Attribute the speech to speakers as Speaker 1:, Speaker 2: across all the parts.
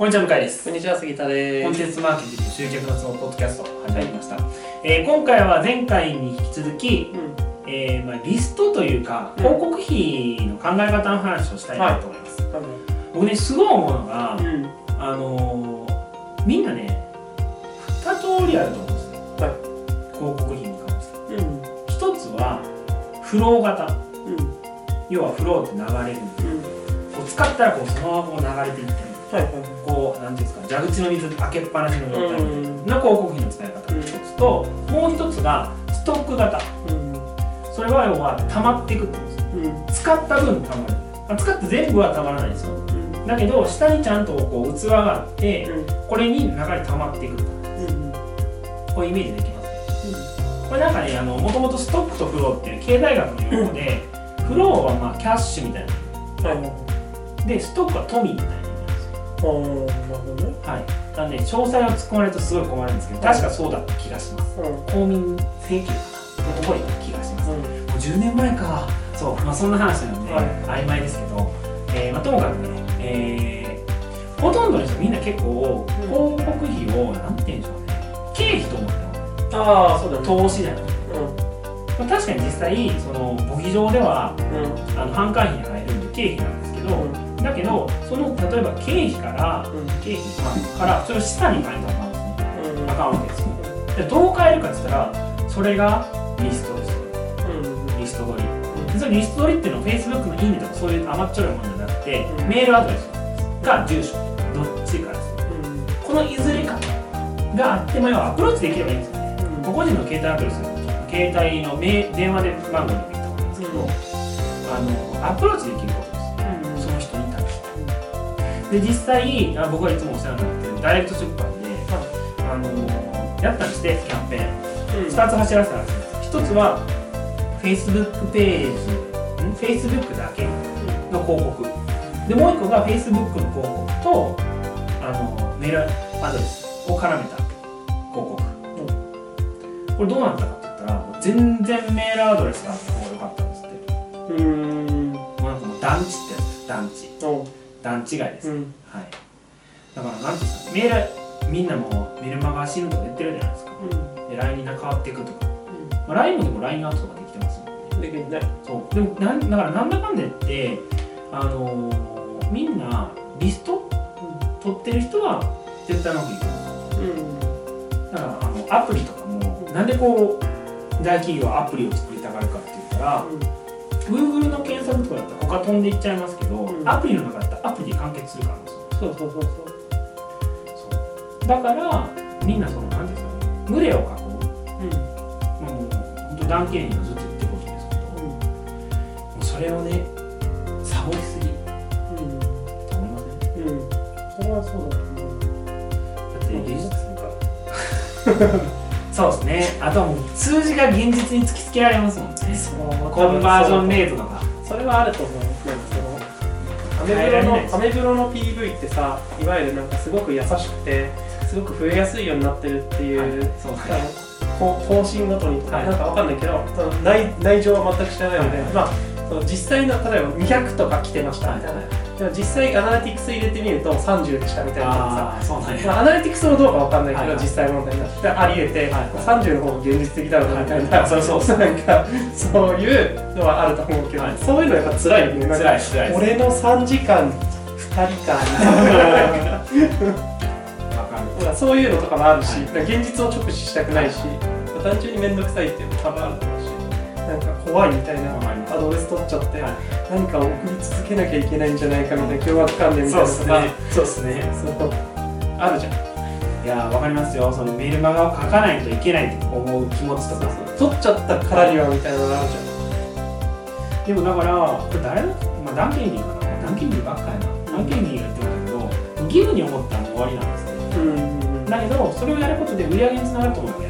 Speaker 1: こんにちは、向井です。
Speaker 2: こんにちは、杉田で
Speaker 1: コン
Speaker 2: す。
Speaker 1: テンツマーケティング集客のそのポッドキャスト始まりました。えー今回は前回に引き続き、
Speaker 2: うん。
Speaker 1: えーまあ、リストというか、
Speaker 2: うん
Speaker 1: 広告費の考え方の話をしたいなと思います。
Speaker 2: は
Speaker 1: 僕ね、すごい思うのが、
Speaker 2: い。うん。
Speaker 1: あのーみんなね、二通りあると思うんですよ。
Speaker 2: はい
Speaker 1: 広告費に関して。
Speaker 2: うん。
Speaker 1: 一つは、フロー型。
Speaker 2: うん。
Speaker 1: 要はフローって流れる。
Speaker 2: うん。
Speaker 1: こう使ったらこうそのままこう流れていってる。
Speaker 2: はいはい。
Speaker 1: こう、なんていうんですか、蛇口の水開けっぱなしの状態。
Speaker 2: うん。
Speaker 1: の広告費の使い方の一つと、もう一つがストック型
Speaker 2: うん。
Speaker 1: それは要は溜まっていくってことです
Speaker 2: うん。
Speaker 1: 使った分溜まるまあ使って全部は溜まらないですよだけど下にちゃんとこう器があってこれに流れ溜まっていくと
Speaker 2: うん。
Speaker 1: こういうイメージできますこれなんかねもともとストックとフローっていう経済学の用語でフローはまあキャッシュみたいな
Speaker 2: はいはい。
Speaker 1: でストックは富みたいな意味な
Speaker 2: るほどね。
Speaker 1: はい。なんで詳細を突っ込まれるとすごい困るんですけど確かそうだった気がします。
Speaker 2: うん。
Speaker 1: 公民請求かな覚えた気がします。
Speaker 2: うん。
Speaker 1: もう10年前か。そう。まあそんな話なので、
Speaker 2: はい。
Speaker 1: 曖昧ですけど、えーまあ、ともかくね、えーほとんどの人みんな結構
Speaker 2: うん。
Speaker 1: 広告費をなんて言うんでしょうね。経費と思ってます。
Speaker 2: ああ、そうだね。
Speaker 1: 投資じゃない、
Speaker 2: う
Speaker 1: まあ、確かに実際その簿記上では
Speaker 2: ん。うん。
Speaker 1: あの販管費に入るんで経費なんですけど、だけどその例えば経費から
Speaker 2: うん。
Speaker 1: 経費、まあ、からそれを下に書いたあかんですね
Speaker 2: うん。
Speaker 1: あかんわけですよでどう変えるかって言ったらそれがリストですよ
Speaker 2: うん。
Speaker 1: リスト取りでそのリスト取りっていうのは Facebook のいいねとかそういう甘っちょろいものじゃなくて、
Speaker 2: うん
Speaker 1: メールアドレスか住所どっちかです
Speaker 2: うん。
Speaker 1: このいずれかがあっても要はアプローチできればいいんですよね
Speaker 2: うん。
Speaker 1: 個人の携帯アドレス携帯のメ電話で番号でもいいと思うんですけど、
Speaker 2: うん
Speaker 1: あのアプローチできるで実際あ僕がいつもお世話になってるダイレクト出版で、あのやったんですってキャンペーン。
Speaker 2: うん。
Speaker 1: 2つ走らせたらしいです1つは Facebook ページん？Facebook だけの広告。でもう1個が Facebook の広告とあのメールアドレスを絡めた広告、これどうなったかって言ったら全然メールアドレスがあった方が良かったんですって。
Speaker 2: うん。
Speaker 1: もうなんかもう団地ってやつ団地。
Speaker 2: お
Speaker 1: 団地外です、
Speaker 2: うん。
Speaker 1: はい。だからなんていうんですかメールみんなもうメルマガ死ぬとか言ってるじゃないですか。
Speaker 2: うん。
Speaker 1: で LINE に変わっていくとか、まあ、LINE もでも LINE アウトとかできてますよね。
Speaker 2: できるね。
Speaker 1: そう。でもなんだからなんだかんだ言ってあのーみんなリスト取ってる人は絶対うまくいく。
Speaker 2: うん。
Speaker 1: だからあのアプリとかもなんでこう大企業はアプリを作りたがるかって言ったら Google の検索とかだったら他飛んでいっちゃいますけど、
Speaker 2: うん
Speaker 1: アプリの中だったらアプリで完結するから
Speaker 2: そうそうそうそう。
Speaker 1: だからみんなその何ですかね群れを囲う、
Speaker 2: うん。
Speaker 1: まあ、もう本当断言がずっと言ってることですけど、もうそれをねサボりすぎ
Speaker 2: うん。
Speaker 1: と思いません
Speaker 2: うん。それはそうだと思う。
Speaker 1: だって技術か そうですね。あとはもう数字が現実に突きつけられますもんね。コンバージョンレートとか。
Speaker 2: それはあると思うなんかそのアメブロのアメブロの PV ってさいわゆるなんかすごく優しくてすごく増えやすいようになってるっていう、
Speaker 1: はいそう
Speaker 2: あのこう更新ごとにとか、
Speaker 1: はい。
Speaker 2: なんかわかんないけどその内内情は全く知らないので、
Speaker 1: はい
Speaker 2: まあその実際の例えば200とか来てましたみたいな、でも実際アナリティクス入れてみると30でしたみたいなさ
Speaker 1: そうなんや。
Speaker 2: まあ、アナリティクスもどうかわかんないけど、
Speaker 1: はいはい。
Speaker 2: 実際問題になってあり得て、
Speaker 1: はい
Speaker 2: 30の方が現実的だろうなみたいな、
Speaker 1: はいそうそうそう。
Speaker 2: なんかそういうのはあると思うけど、
Speaker 1: はい。
Speaker 2: そういうのやっぱ辛いよね。なんか
Speaker 1: 辛い辛い。です
Speaker 2: 俺の3時間2人かみたいな そういうのとかもあるし、現実を直視したくないし、単純に面倒くさいっていうのも多分あるとなんか怖いみたいなアドレス取っちゃって、
Speaker 1: はい。
Speaker 2: 何かを送り続けなきゃいけないんじゃないかみたいな凶悪観念みた
Speaker 1: そ
Speaker 2: いうなのとか
Speaker 1: っすね。そうっすね。
Speaker 2: そうあるじゃん。
Speaker 1: いやーわかりますよ。そのメールマガを書かないといけないって思う気持ちとか。
Speaker 2: 取っちゃったからにはみたいなのがあるじ
Speaker 1: でもだからこれ誰だ？まあダンケンディかな。ダンケンディばっかやな。ダンケンディが言ってましたけど義務に思ったら終わりなんですね。
Speaker 2: ゃんうん
Speaker 1: だけどそれをやることで売り上げにつながると思うのがやれる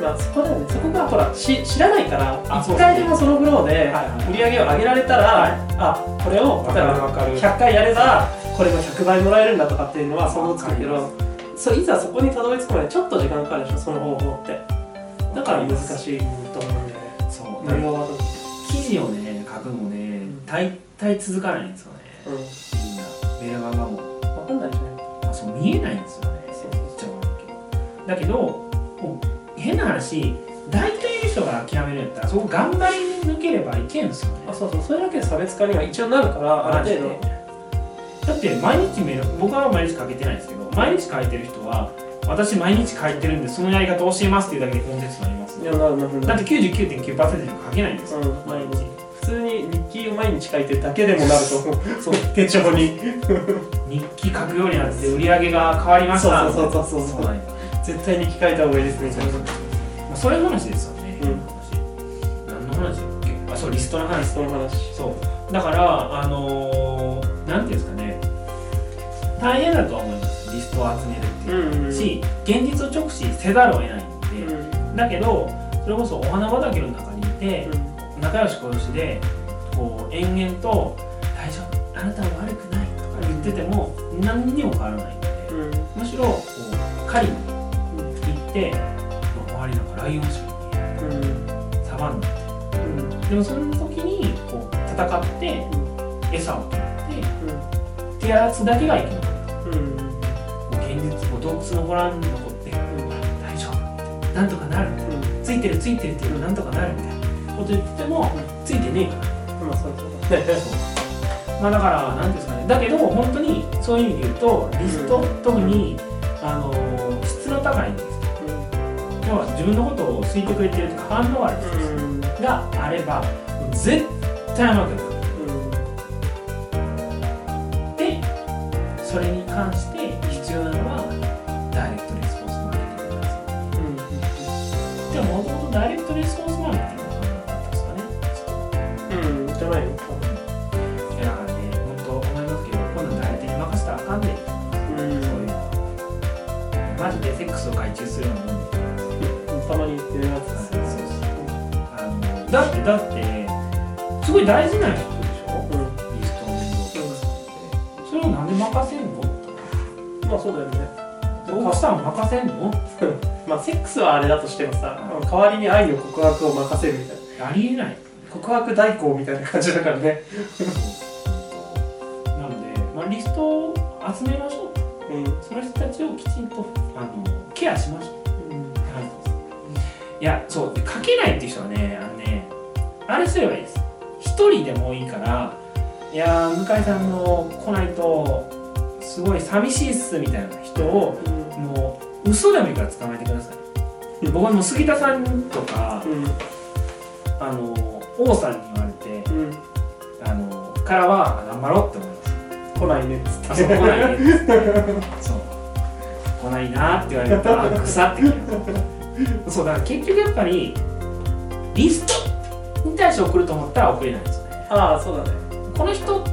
Speaker 2: まあそこだよねそこがほらし知らないから
Speaker 1: あそう
Speaker 2: 一回でもそのフローで売り上げを上げられたら、
Speaker 1: はい。
Speaker 2: あこれを例えば
Speaker 1: るわかる。
Speaker 2: 100回やればこれが100倍もらえるんだとかっていうのは想像つくけどそういざそこにたどり着くまでちょっと時間かかるでしょその方法って。だから難しいと思うんだよね。
Speaker 1: そう。
Speaker 2: 内容は
Speaker 1: 記事をね書くのもね大体続かないんですよね。
Speaker 2: うん。
Speaker 1: みんな。メルマガも。見えないんですよねだけど変な話大体の人が諦めるんやったらそこ頑張り抜ければいけんですよね。
Speaker 2: あそうそう。それだけで差別化には一応なるからある程度。
Speaker 1: だって毎日メール僕は毎日書けてないんですけど毎日書いてる人は私毎日書いてるんでそのやり方を教えますっていうだけでコンテンツになります。
Speaker 2: いやなるなる
Speaker 1: だって99.9%しか書けないんですよ、
Speaker 2: うん。
Speaker 1: 毎日。
Speaker 2: 普通に日記を毎日書いてるだけでもなると そう。手帳に。
Speaker 1: 日記書くようになって売り上げが変わりました。
Speaker 2: そうそうそうそうそう。
Speaker 1: なんや
Speaker 2: 絶対に日記書いた方がいいですね。
Speaker 1: まあ、そう。いう話ですよね、
Speaker 2: うん
Speaker 1: 話何の話。だっけあそうリストの話。
Speaker 2: その話
Speaker 1: そう。だからあのー、なんていうんですかね。大変だとは思います。リストを集めるっていう、
Speaker 2: うんうん
Speaker 1: し現実を直視せざるを得ないんで、
Speaker 2: うん。
Speaker 1: だけどそれこそお花畑の中にいて、仲良し小良しでこう延々と「大丈夫。あなたは悪くない」とか言ってても何にも変わらないんで、
Speaker 2: うん。
Speaker 1: むしろこう狩りにて、まあ周りなん。かライオンしかいない
Speaker 2: う。ん
Speaker 1: サバンナでもその時にこう戦って餌を取ってってやつだけが生き残る
Speaker 2: うん
Speaker 1: もう現実もう洞窟のご覧に残って「大丈夫」なんとかなるみたいな。ついてるついてるっていうのなんとかなるみたいなこと言ってもついてねえから。
Speaker 2: まあそうそうだね。
Speaker 1: まあだからなんていうんですかね。だけど本当にそういう意味で言うとリスト、特にあの質の高い要は自分のことを好いてくれてるとか反応がある
Speaker 2: うん。
Speaker 1: 人があれば絶対うまくいくでそれに関して必要なのはダイレクトレスポンスマーケティングなん。ですよでももともとダイレクトレスポンスマーケティングの考え方ですかね
Speaker 2: うん。じゃないの
Speaker 1: いやだからね本当思いますけどこん。なん。誰手に任せたらあかん。で、
Speaker 2: うん。
Speaker 1: そういうマジでセックスを外注するようなもん。だってだってすごい大事な人でしょ？
Speaker 2: うん。
Speaker 1: リストの面倒とかそれをなんで任せんの？
Speaker 2: まあそうだよね。
Speaker 1: 奥さん任せんの？
Speaker 2: まあセックスはあれだとしてもさ代わりに愛の告白を任せるみたいな。
Speaker 1: ありえない。
Speaker 2: 告白代行みたいな感じだからね。
Speaker 1: なので、まあ、リストを集めましょう。
Speaker 2: うん。
Speaker 1: その人たちをきちんとあのケアしましょういやそうで書けないっていう人はねあのねあれすればいいです。一人でもいいからいやー向井さんの来ないとすごい寂しいっすみたいな人をもう嘘でもいいから捕まえてください。僕はもう杉田さんとか
Speaker 2: うん。
Speaker 1: あの王さんに言われて
Speaker 2: うん。
Speaker 1: あのからは頑張ろうって思います。
Speaker 2: 来ないねっつって。
Speaker 1: あそこ来ないねそう。来ないなって言われるとあ腐ってくるそうだから結局やっぱりリストに対して送ると思ったら送れないんですよね。
Speaker 2: ああそうだね。
Speaker 1: この人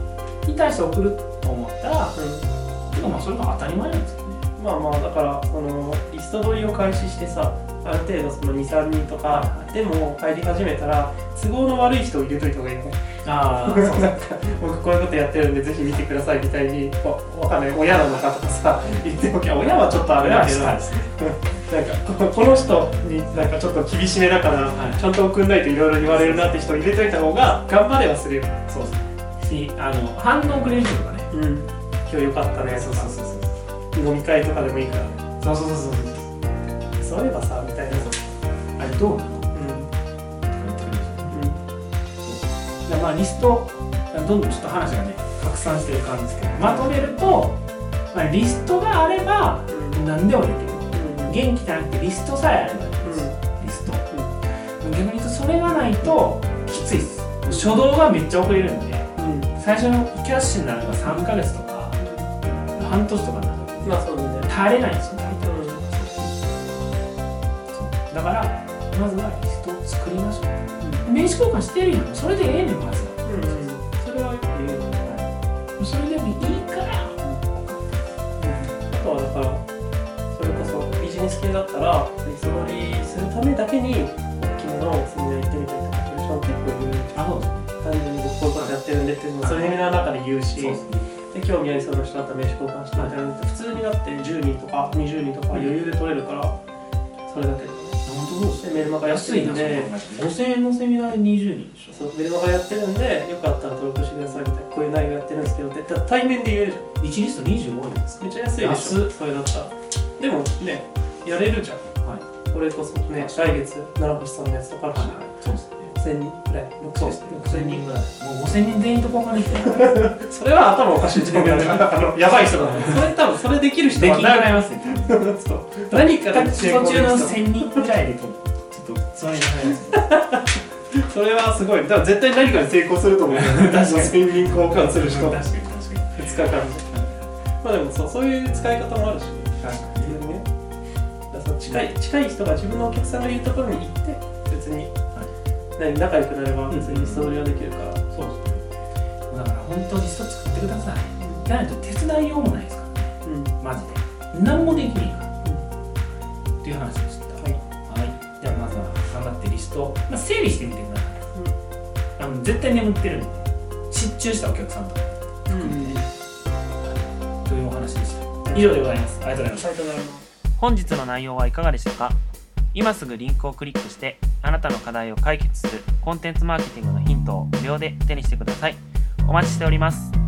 Speaker 1: に対して送ると思ったら
Speaker 2: う
Speaker 1: てかまあそれが当たり前なんですけどね。
Speaker 2: んまあまあだからそのリスト取りを開始してさある程度その23人とかでも入り始めたら都合の悪い人を入れといた方がいいね。
Speaker 1: ああ
Speaker 2: なんか僕こういうことやってるんでぜひ見てくださいみたいにわわかんない親なのかとかさ言っておきゃ親はちょっとあれだけど なんかここの人になんかちょっと厳しめだから、
Speaker 1: はい。
Speaker 2: ちゃんと送んないといろいろ言われるなって人を入れといた方が頑張れはするよ
Speaker 1: そうしあの反応くれる人とかね。
Speaker 2: うん今日よかったねとか
Speaker 1: そうそう
Speaker 2: 飲み会とかでもいいから。ね
Speaker 1: そうそうそうそうそう。
Speaker 2: そういえばさみたいな。
Speaker 1: あれどうなの？
Speaker 2: うん。
Speaker 1: でまあリストどんどんちょっと話がね拡散してる感じですけどまとめると、まあ、リストがあれば
Speaker 2: うん。
Speaker 1: 何でもできる。
Speaker 2: うん
Speaker 1: 元気じゃなくてリストさえあればいいんです、リスト、逆に言うとそれがないときついっす。初動がめっちゃ遅れるんで
Speaker 2: うん。
Speaker 1: 最初のキャッシュになるのが3ヶ月とか半年とかになるんで
Speaker 2: まあそうだね。
Speaker 1: 耐えれないんですよ。大体のうだからまずはリストを作りましょう。名刺交換してるやんそれでええねんまずは
Speaker 2: だったらリスト取りするためだけに大きめのセミナー行ってみたりとかする人も結構いる
Speaker 1: あそう。ですね
Speaker 2: 単純に僕こういうことやってるんでっていうのをそれの中で言うし
Speaker 1: そうで
Speaker 2: 興味ありそうな人だったら名刺交換してみたいな普通になって10人とか20人とか余裕で取れるからそれだけで。ね
Speaker 1: 本当そうっす
Speaker 2: でメルマガやってるんで。
Speaker 1: 5000円のセミナーで20人でしょ。
Speaker 2: そうメルマガやってるんでよかったら登録してくださいみたいなこういう内容やってるんですけどってだ対面で言えるじゃん。
Speaker 1: 1リスト25円です
Speaker 2: めっちゃ安いでしょ。それだったら。でもねやれるじゃん。
Speaker 1: はい。
Speaker 2: これこそね来月奈良星さんのやつとかあるし
Speaker 1: そうですね。
Speaker 2: 5000人くらい
Speaker 1: そう
Speaker 2: 6000
Speaker 1: 6000
Speaker 2: 人
Speaker 1: 人ぐらい。もう5000人全員と交換で
Speaker 2: それは頭おかしいと思うよやばい人だそれ多分それできる人な
Speaker 1: ますね。
Speaker 2: 何か
Speaker 1: 中の
Speaker 2: できそう
Speaker 1: 1000人ぐらいでこうちょっとつまみなさい。ます
Speaker 2: それはすごい。だから絶対何かで成功すると思うよ確かに。1000人交換する人2
Speaker 1: 確かに。確かに。
Speaker 2: 日間で。まあでもそうそういう使い方もあるしね近い近い人が自分のお客さんがいるところに行って別に、何仲良くなれば別に素通りはできるから、
Speaker 1: そうですね。だから本当リスト作ってください。じゃないと手伝いようもないですからね。
Speaker 2: うん。
Speaker 1: マジで。何もできないから。っていう話でした。
Speaker 2: はい。
Speaker 1: はい、じゃあまずは頑張ってリスト、まあ、整理してみてください、あの絶対眠ってるんで。失注したお客さんとか。というお話でした。以上でございます。ありがとうございます
Speaker 2: サイトがあるの
Speaker 3: 本日の内容はいかがでしたか？今すぐリンクをクリックしてあなたの課題を解決するコンテンツマーケティングのヒントを無料で手にしてください。お待ちしております。